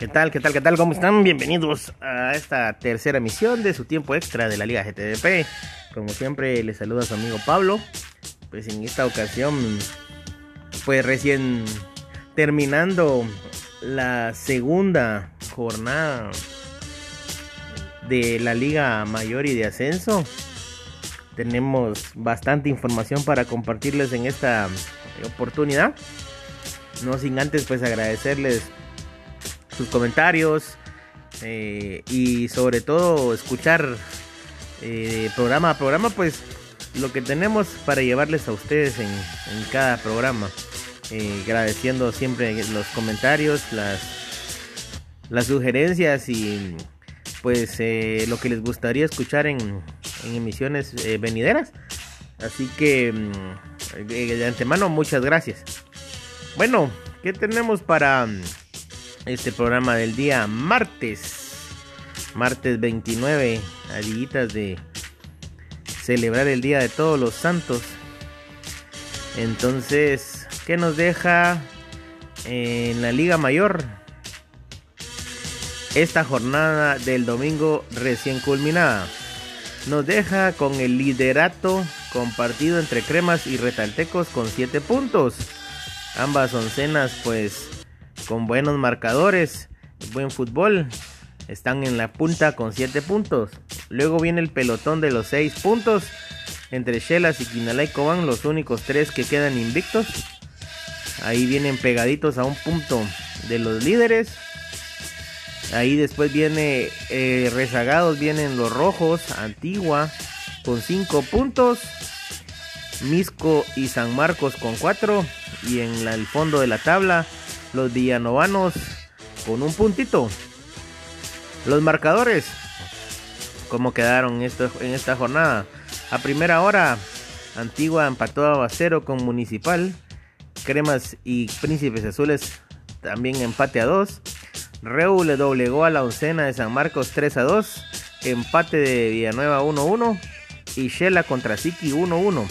¿Qué tal? ¿Qué tal? ¿Qué tal? ¿Cómo están? Bienvenidos a esta tercera emisión de su tiempo extra de la Liga GTDP. Como siempre, les saluda su amigo Pablo. Pues en esta ocasión, pues recién terminando la segunda jornada de la Liga Mayor y de Ascenso. Tenemos bastante información para compartirles en esta oportunidad. No sin antes pues agradecerles sus comentarios eh, y sobre todo escuchar eh, programa a programa, pues lo que tenemos para llevarles a ustedes en, cada programa. Eh, agradeciendo siempre los comentarios, las, las sugerencias y pues lo que les gustaría escuchar en, en emisiones venideras. Así que mm, de antemano muchas gracias. Bueno, ¿qué tenemos para este programa del día martes. Martes 29, a de celebrar el Día de Todos los Santos. Entonces, ¿qué nos deja en la Liga Mayor? Esta jornada del domingo recién culminada. Nos deja con el liderato compartido entre cremas y retaltecos con 7 puntos. Ambas oncenas pues con buenos marcadores, buen fútbol. Están en la punta con 7 puntos. Luego viene el pelotón de los 6 puntos. Entre Shelas y Quinalá y Cobán, los únicos 3 que quedan invictos. Ahí vienen pegaditos a un punto de los líderes. Ahí después viene eh, rezagados, vienen los rojos, Antigua con 5 puntos. Misco y San Marcos con 4. Y en el fondo de la tabla los villanovanos con un puntito. Los marcadores, ¿cómo quedaron esto, en esta jornada? A primera hora, Antigua empató a cero con Municipal. Cremas y Príncipes Azules también empate a 2. Reu le doblegó a la oncena de San Marcos 3 a 2. Empate de Villanueva 1-1. Y Shela contra Siki 1-1.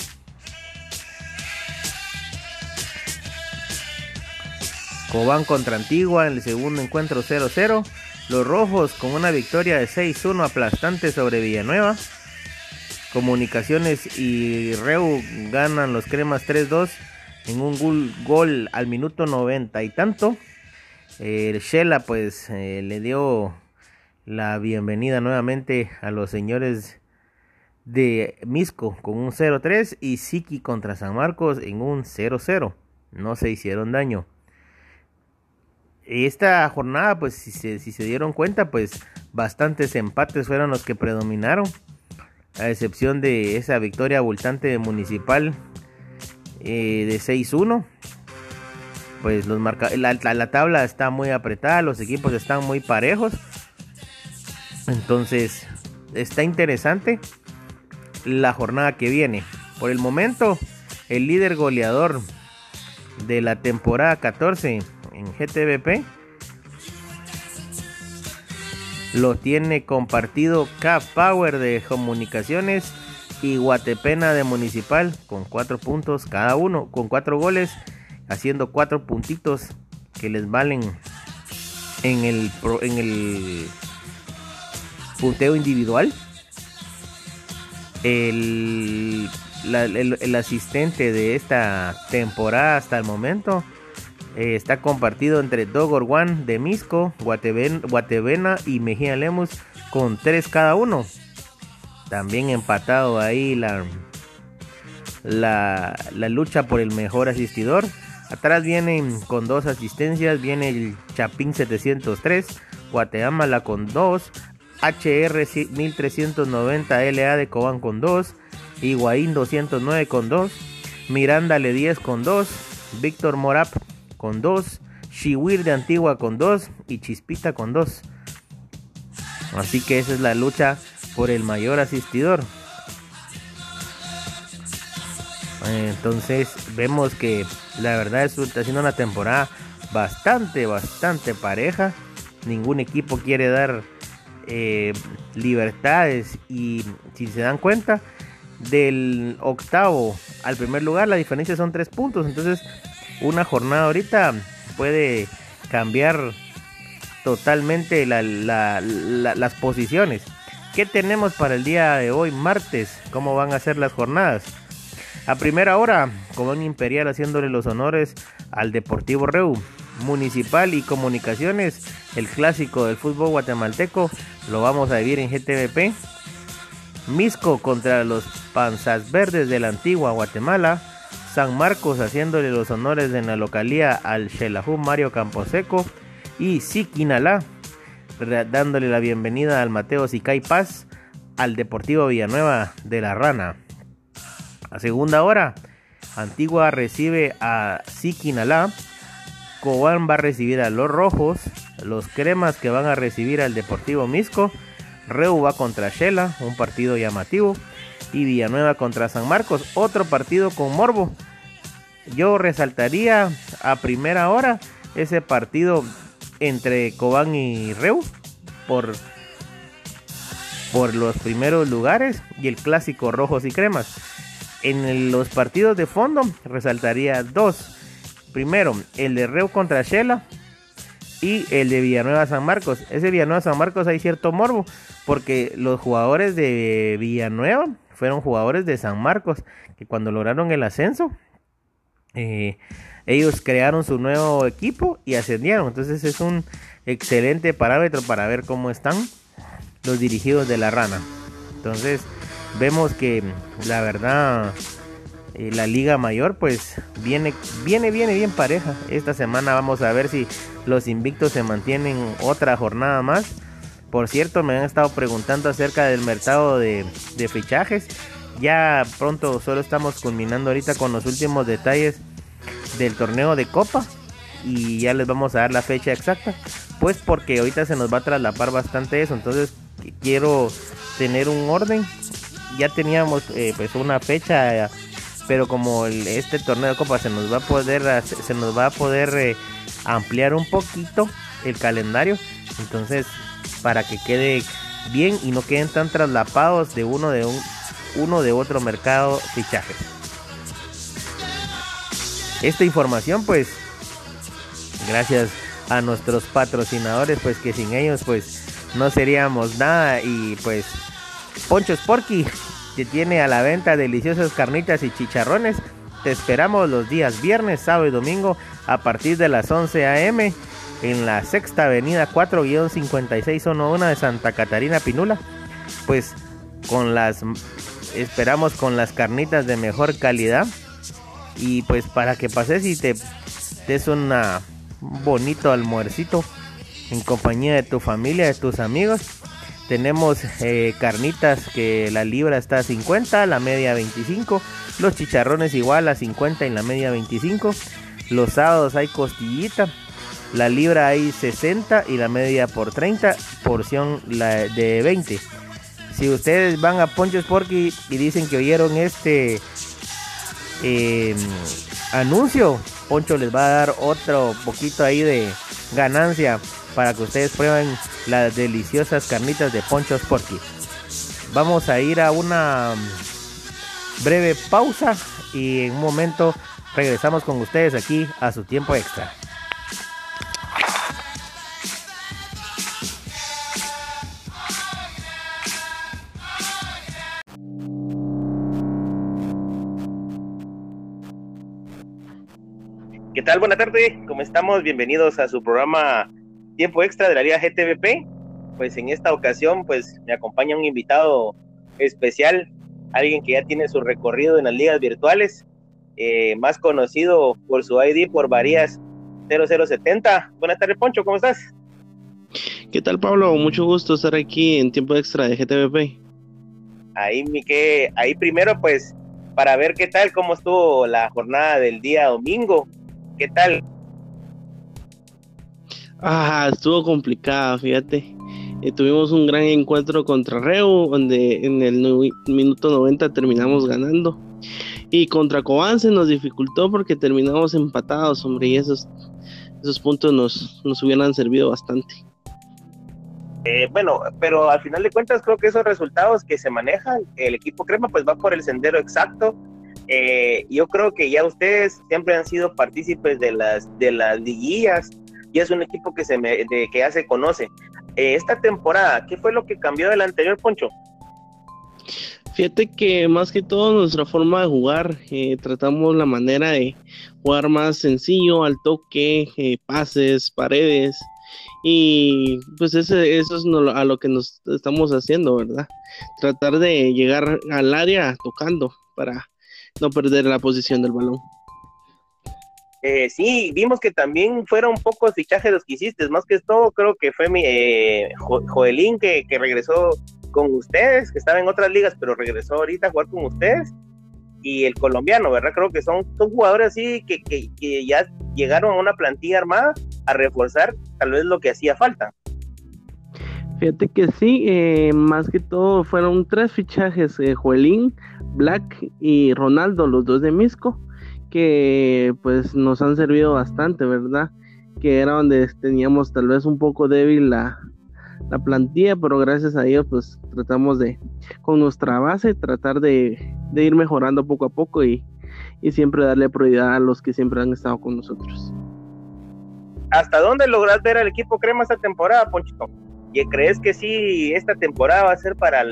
Cobán contra Antigua en el segundo encuentro 0-0. Los rojos con una victoria de 6-1 aplastante sobre Villanueva. Comunicaciones y Reu ganan los cremas 3-2 en un gol, al minuto 90 y tanto. El Shela pues eh, le dio la bienvenida nuevamente a los señores de Misco con un 0-3 y Siki contra San Marcos en un 0-0. No se hicieron daño esta jornada, pues si se, si se dieron cuenta, pues bastantes empates fueron los que predominaron. A excepción de esa victoria abultante de Municipal eh, de 6-1. Pues los marca la, la, tabla está muy apretada, los equipos están muy parejos. Entonces, está interesante la jornada que viene. Por el momento, el líder goleador de la temporada 14 en GTVP. Lo tiene compartido K-Power de Comunicaciones y Guatepena de Municipal con cuatro puntos cada uno, con cuatro goles, haciendo cuatro puntitos que les valen en el, en el punteo individual. El, el asistente de esta temporada hasta el momento eh, está compartido entre Dogor One de Misco, Guatevena y Mejía Lemus con tres cada uno. También empatado ahí la, la, la lucha por el mejor asistidor. Atrás vienen con dos asistencias, viene el Chapín 703, Guatemala con dos, HR 1390 LA de Cobán con dos, Higuaín 209 con dos, Miranda Le 10 con dos, Víctor Morap con 2, Shiwir de Antigua con 2 y Chispita con 2. Así que esa es la lucha por el mayor asistidor. Entonces vemos que la verdad es, está siendo una temporada bastante, bastante pareja. Ningún equipo quiere dar eh, libertades y si se dan cuenta del octavo al primer lugar la diferencia son 3 puntos. Entonces una jornada ahorita puede cambiar totalmente las posiciones. ¿Qué tenemos para el día de hoy, martes? ¿Cómo van a ser las jornadas? A primera hora, Cobán Imperial haciéndole los honores al Deportivo Reu. Municipal y Comunicaciones, el clásico del fútbol guatemalteco, lo vamos a vivir en GTVP. Misco contra los Panzas Verdes de la antigua Guatemala. San Marcos haciéndole los honores en la localía al Xelajú Mario Camposeco. Y Siquinalá dándole la bienvenida al Mateo Sicay Paz al Deportivo Villanueva de la Rana. A segunda hora, Antigua recibe a Siquinalá. Cobán va a recibir a los Rojos. Los Cremas que van a recibir al Deportivo Misco. Reu va contra Shela, un partido llamativo. Y Villanueva contra San Marcos, otro partido con Morbo. Yo resaltaría a primera hora ese partido entre Cobán y Reu por, por los primeros lugares y el clásico rojos y cremas. En los partidos de fondo resaltaría dos. Primero, el de Reu contra Shela y el de Villanueva San Marcos. Ese Villanueva San Marcos hay cierto morbo porque los jugadores de Villanueva fueron jugadores de San Marcos que cuando lograron el ascenso eh, ellos crearon su nuevo equipo y ascendieron. Entonces es un excelente parámetro para ver cómo están los dirigidos de la rana. Entonces vemos que la verdad eh, la liga mayor pues viene viene viene bien pareja. Esta semana vamos a ver si los invictos se mantienen otra jornada más. Por cierto, me han estado preguntando acerca del mercado de, fichajes. Ya pronto solo estamos culminando ahorita con los últimos detalles del torneo de Copa y ya les vamos a dar la fecha exacta. Pues porque ahorita se nos va a traslapar bastante eso, entonces quiero tener un orden. Ya teníamos eh, pues una fecha, pero como este torneo de Copa se nos va a poder se nos va a poder eh, ampliar un poquito el calendario, entonces para que quede bien y no queden tan traslapados de uno de un uno de otro mercado fichajes esta información pues gracias a nuestros patrocinadores pues que sin ellos pues no seríamos nada y pues Poncho Sporky que tiene a la venta deliciosas carnitas y chicharrones te esperamos los días viernes, sábado y domingo a partir de las 11 a.m. en la sexta avenida 4-5611 de Santa Catarina Pinula. Pues con las esperamos con las carnitas de mejor calidad y pues para que pases y te des un bonito almuercito en compañía de tu familia, de tus amigos. Tenemos eh, carnitas que la libra está a 50, la media 25. Los chicharrones igual a 50 y la media 25. Los sábados hay costillita. La libra hay 60 y la media por 30. Porción de 20. Si ustedes van a Poncho Sporky y dicen que oyeron este eh, anuncio, Poncho les va a dar otro poquito ahí de ganancia para que ustedes prueben las deliciosas carnitas de Poncho Sporty. Vamos a ir a una breve pausa y en un momento regresamos con ustedes aquí a su tiempo extra. Tal? Buenas tardes, ¿cómo estamos? Bienvenidos a su programa Tiempo Extra de la Liga GTVP. Pues en esta ocasión, pues me acompaña un invitado especial, alguien que ya tiene su recorrido en las ligas virtuales, eh, más conocido por su ID por Varías 0070. Buenas tardes, Poncho, ¿cómo estás? ¿Qué tal, Pablo? Mucho gusto estar aquí en Tiempo Extra de GTVP. Ahí, que ahí primero, pues, para ver qué tal, cómo estuvo la jornada del día domingo ¿Qué tal? Ah, estuvo complicada, fíjate. Eh, tuvimos un gran encuentro contra Reu, donde en el minuto 90 terminamos ganando. Y contra Cobán se nos dificultó porque terminamos empatados, hombre, y esos, esos puntos nos, nos hubieran servido bastante. Eh, bueno, pero al final de cuentas creo que esos resultados que se manejan, el equipo Crema pues va por el sendero exacto eh, yo creo que ya ustedes siempre han sido partícipes de las, de las liguillas, y es un equipo que, se me, de, que ya se conoce. Eh, esta temporada, ¿qué fue lo que cambió del anterior, Poncho? Fíjate que más que todo nuestra forma de jugar, eh, tratamos la manera de jugar más sencillo, al toque, eh, pases, paredes. Y pues ese, eso es a lo que nos estamos haciendo, ¿verdad? Tratar de llegar al área tocando para no perder la posición del balón. Eh, sí, vimos que también fueron pocos fichajes los que hiciste, más que todo creo que fue mi eh, Joelín que, que, regresó con ustedes, que estaba en otras ligas, pero regresó ahorita a jugar con ustedes, y el colombiano, ¿verdad? Creo que son, son jugadores así que, que, que ya llegaron a una plantilla armada a reforzar tal vez lo que hacía falta. Fíjate que sí, eh, más que todo fueron tres fichajes, eh, Joelín, Black y Ronaldo, los dos de Misco que pues nos han servido bastante, ¿verdad? Que era donde teníamos tal vez un poco débil la, plantilla, pero gracias a ellos pues tratamos de, con nuestra base, tratar de, ir mejorando poco a poco y, siempre darle prioridad a los que siempre han estado con nosotros. ¿Hasta dónde logras ver al equipo Crema esta temporada, Ponchito? ¿Y crees que sí, esta temporada va a ser para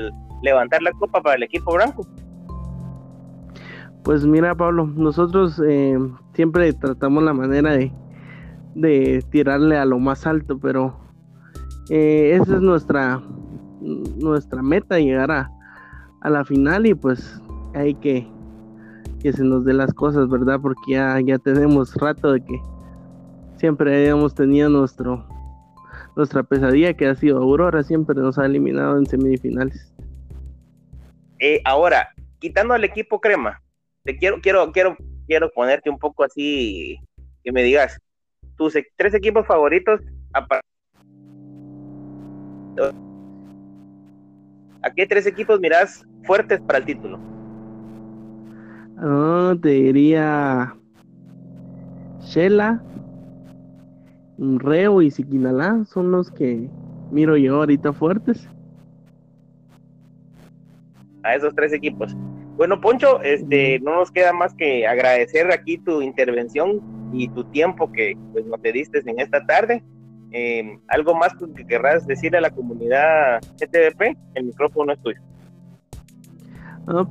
levantar la copa para el equipo blanco? Pues mira, Pablo, nosotros eh, siempre tratamos la manera de, tirarle a lo más alto, pero eh, esa es nuestra, nuestra meta, llegar a, la final y pues hay que que se nos dé las cosas, ¿verdad? Porque ya, ya tenemos rato de que siempre habíamos tenido nuestro nuestra pesadilla que ha sido Aurora, siempre nos ha eliminado en semifinales. Eh, ahora, quitando al equipo crema, quiero, quiero, quiero, quiero ponerte un poco así, que me digas, tus e, tres equipos favoritos, ¿a qué tres equipos miras fuertes para el título? No, te diría Shela, Reo y Siquinalá son los que miro yo ahorita fuertes. A esos tres equipos. Bueno, Poncho, este, no nos queda más que agradecer aquí tu intervención y tu tiempo que pues, nos diste en esta tarde. Em, ¿Algo más que querrás decirle a la comunidad GTVP? El micrófono es tuyo.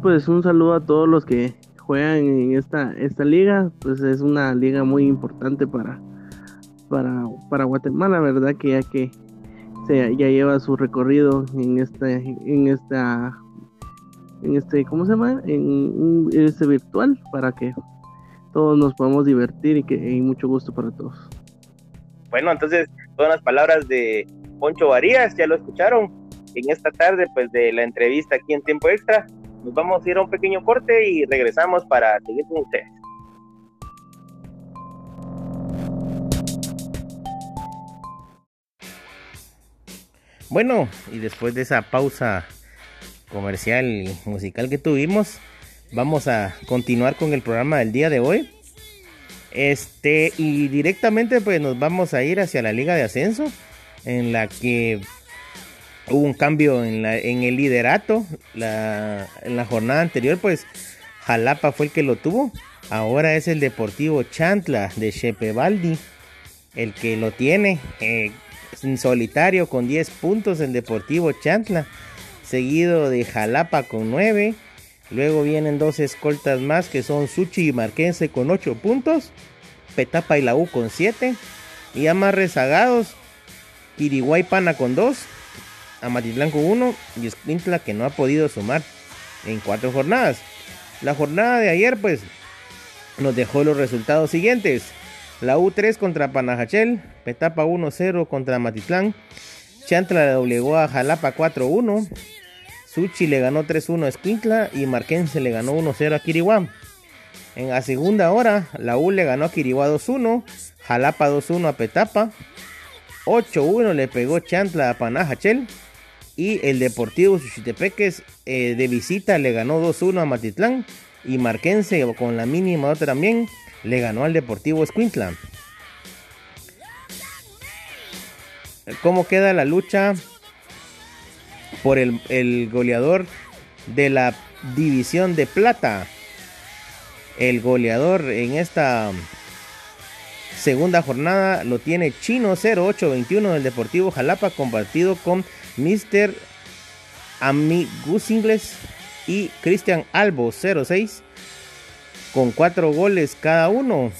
pues un saludo a todos los que juegan en esta, esta liga. Pues es una liga muy importante para, para, para Guatemala, ¿verdad? Que ya que se, ya lleva su recorrido en esta, en esta en este, ¿cómo se llama? En este virtual para que todos nos podamos divertir y que hay mucho gusto para todos. Bueno, entonces, todas las palabras de Poncho Varías, ya lo escucharon. En esta tarde, pues de la entrevista aquí en Tiempo Extra, nos vamos a ir a un pequeño corte y regresamos para seguir con ustedes. Bueno, y después de esa pausa comercial y musical que tuvimos, vamos a continuar con el programa del día de hoy. Este, y directamente pues nos vamos a ir hacia la Liga de Ascenso, en la que hubo un cambio en, la, en el liderato. La, en la jornada anterior pues Jalapa fue el que lo tuvo. Ahora es el Deportivo Chantla de Chepevaldi el que lo tiene eh, en solitario con 10 puntos el Deportivo Chantla seguido de Jalapa con 9. Luego vienen dos escoltas más que son Suchi y Marquense con 8 puntos. Petapa y la U con 7. Y ya más rezagados, Kiriguay Pana con 2. Amatitlán con 1. Y Esquintla que no ha podido sumar en 4 jornadas. La jornada de ayer pues nos dejó los resultados siguientes. La U3 contra Panajachel. Petapa 1-0 contra Amatitlán. Chantla le doblegó a Jalapa 4-1. Suchi le ganó 3-1 a Esquintla y Marquense le ganó 1-0 a Kiriwá. En la segunda hora, la U le ganó a Kiriwá 2-1, Jalapa 2-1 a Petapa, 8-1 le pegó Chantla a Panajachel y el Deportivo Suchitepeques eh, de visita le ganó 2-1 a Matitlán y Marquense con la mínima otra también le ganó al Deportivo Esquintla. ¿Cómo queda la lucha por el, goleador de la división de plata. El goleador en esta Segunda jornada lo tiene Chino 0821 del Deportivo Jalapa compartido con Mr. Amigus Ingles y Cristian Albo 06 con cuatro goles cada uno,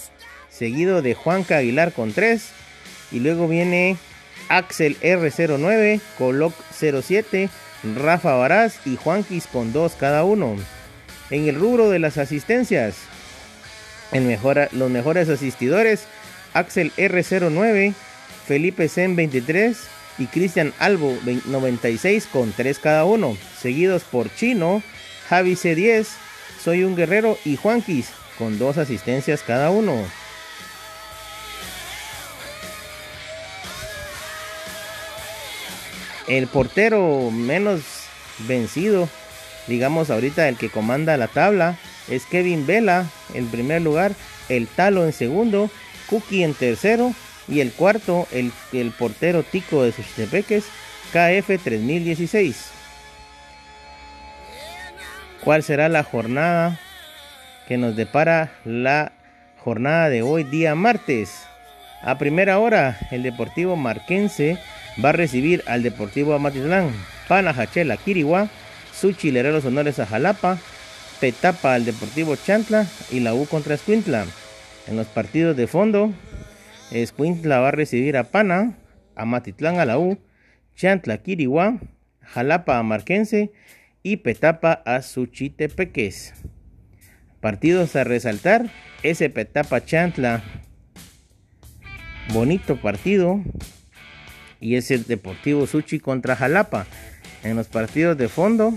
seguido de Juanca Aguilar con 3 y luego viene Axel R09, Coloc 07, Rafa Varaz y Juanquis con 2 cada uno. En el rubro de las asistencias, los mejores asistidores, Axel R09, Felipe Zen 23 y Cristian Albo 96 con 3 cada uno, seguidos por Chino, Javi C10, Soy un Guerrero y Juanquis con 2 asistencias cada uno. El portero menos vencido, digamos ahorita el que comanda la tabla, es Kevin Vela en primer lugar, el Talo en segundo, Cookie en tercero y el cuarto, el, el portero Tico de Suchitepeques, KF 3016. ¿Cuál será la jornada que nos depara la jornada de hoy, día martes? A primera hora, el Deportivo Marquense va a recibir al Deportivo Amatitlán, Panajachela, Quiriguá, Suchi le los honores a Jalapa, Petapa al Deportivo Chantla y la U contra Escuintla. En los partidos de fondo, Escuintla va a recibir a Pana, Amatitlán a la U, Chantla Quiriguá, Jalapa a Marquense y Petapa a Suchitepeques. Partidos a resaltar, ese Petapa Chantla, bonito partido, y es el Deportivo Suchi contra Jalapa. En los partidos de fondo,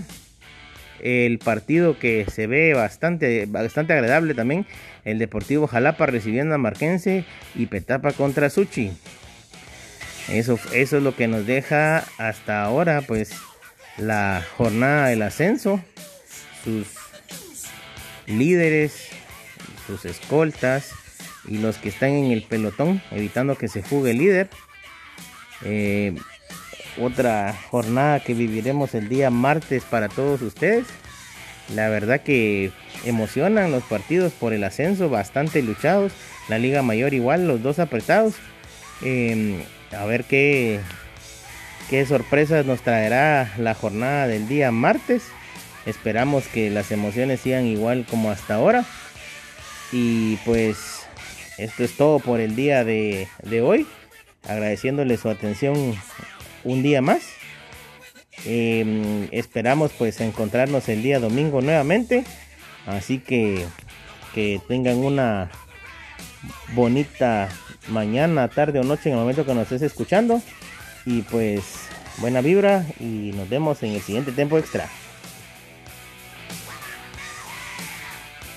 el partido que se ve bastante, bastante agradable también, el Deportivo Jalapa recibiendo a Marquense y Petapa contra Suchi. Eso, eso es lo que nos deja hasta ahora, pues, la jornada del ascenso, sus líderes, sus escoltas y los que están en el pelotón, evitando que se fugue el líder. Eh, otra jornada que viviremos el día martes para todos ustedes. La verdad que emocionan los partidos por el ascenso, bastante luchados. La Liga Mayor igual, los dos apretados. Em, a ver qué, qué sorpresas nos traerá la jornada del día martes. Esperamos que las emociones sigan igual como hasta ahora. Y pues esto es todo por el día de, de hoy agradeciéndole su atención un día más. Em, esperamos pues encontrarnos el día domingo nuevamente. Así que que tengan una bonita mañana, tarde o noche en el momento que nos estés escuchando. Y pues buena vibra y nos vemos en el siguiente tiempo extra.